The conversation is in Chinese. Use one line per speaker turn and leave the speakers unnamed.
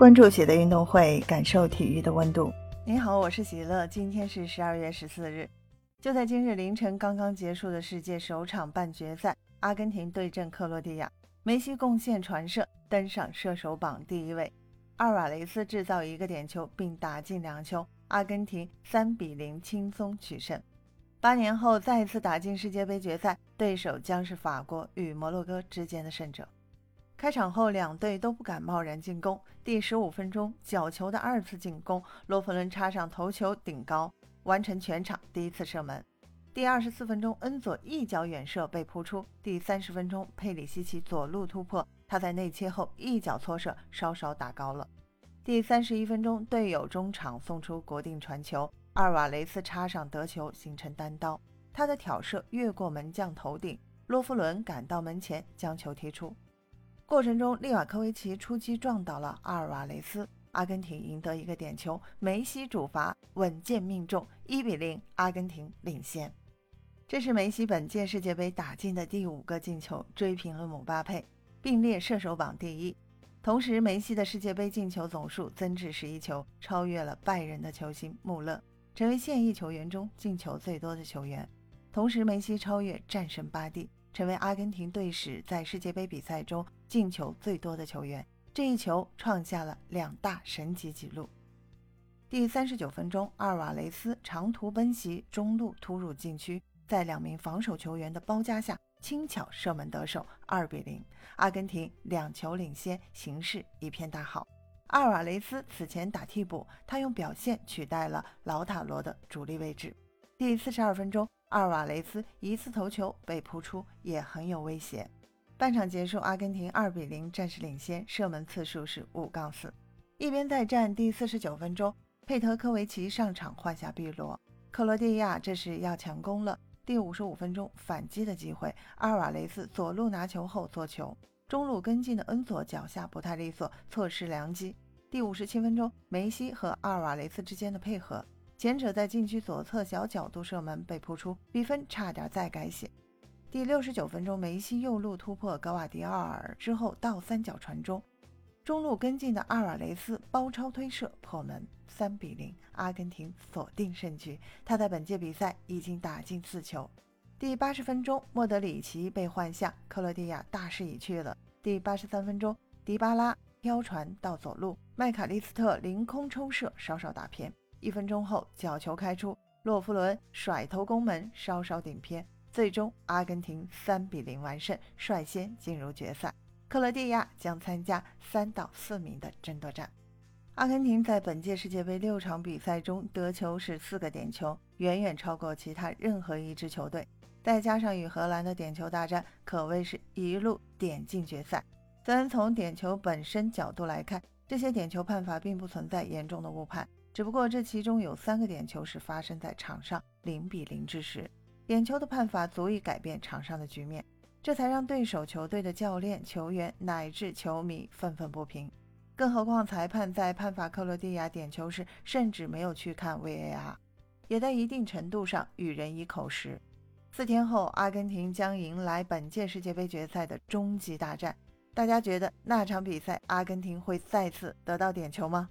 关注喜的运动会，感受体育的温度。你好，我是喜乐。今天是十二月十四日，就在今日凌晨刚刚结束的世界首场半决赛，阿根廷对阵克罗地亚，梅西贡献传射，登上射手榜第一位。阿瓦雷斯制造一个点球并打进两球，阿根廷三比零轻松取胜。八年后再次打进世界杯决赛，对手将是法国与摩洛哥之间的胜者。开场后，两队都不敢贸然进攻。第十五分钟，角球的二次进攻，洛弗伦插上头球顶高，完成全场第一次射门。第二十四分钟，恩佐一脚远射被扑出。第三十分钟，佩里西奇左路突破，他在内切后一脚搓射，稍稍打高了。第三十一分钟，队友中场送出国定传球，阿尔瓦雷斯插上得球，形成单刀。他的挑射越过门将头顶，洛夫伦赶到门前将球踢出。过程中，利瓦科维奇出击撞倒了阿尔瓦雷斯，阿根廷赢得一个点球，梅西主罚稳健命中，一比零，阿根廷领先。这是梅西本届世界杯打进的第五个进球，追平了姆巴佩，并列射手榜第一。同时，梅西的世界杯进球总数增至十一球，超越了拜仁的球星穆勒，成为现役球员中进球最多的球员。同时，梅西超越战神巴蒂。成为阿根廷队史在世界杯比赛中进球最多的球员，这一球创下了两大神级纪录。第三十九分钟，阿尔瓦雷斯长途奔袭，中路突入禁区，在两名防守球员的包夹下，轻巧射门得手，二比零，阿根廷两球领先，形势一片大好。阿尔瓦雷斯此前打替补，他用表现取代了老塔罗的主力位置。第四十二分钟。阿尔瓦雷斯一次头球被扑出，也很有威胁。半场结束，阿根廷二比零暂时领先，射门次数是五杠四。一边再战，第四十九分钟，佩特科维奇上场换下碧罗，克罗地亚这是要强攻了。第五十五分钟，反击的机会，阿尔瓦雷斯左路拿球后做球，中路跟进的恩佐脚下不太利索，错失良机。第五十七分钟，梅西和阿尔瓦雷斯之间的配合。前者在禁区左侧小角度射门被扑出，比分差点再改写。第六十九分钟，梅西右路突破格瓦迪奥尔之后倒三角传中，中路跟进的阿尔雷斯包抄推射破门，三比零，阿根廷锁定胜局。他在本届比赛已经打进四球。第八十分钟，莫德里奇被换下，克罗地亚大势已去了。第八十三分钟，迪巴拉飘传到左路，麦卡利斯特凌空抽射，稍稍打偏。一分钟后，角球开出，洛夫伦甩头攻门，稍稍顶偏，最终阿根廷三比零完胜，率先进入决赛。克罗地亚将参加三到四名的争夺战。阿根廷在本届世界杯六场比赛中得球是四个点球，远远超过其他任何一支球队。再加上与荷兰的点球大战，可谓是一路点进决赛。虽然从点球本身角度来看，这些点球判罚并不存在严重的误判。只不过这其中有三个点球是发生在场上零比零之时，点球的判罚足以改变场上的局面，这才让对手球队的教练、球员乃至球迷愤愤不平。更何况裁判在判罚克罗地亚点球时，甚至没有去看 VAR，也在一定程度上予人以口实。四天后，阿根廷将迎来本届世界杯决赛的终极大战，大家觉得那场比赛阿根廷会再次得到点球吗？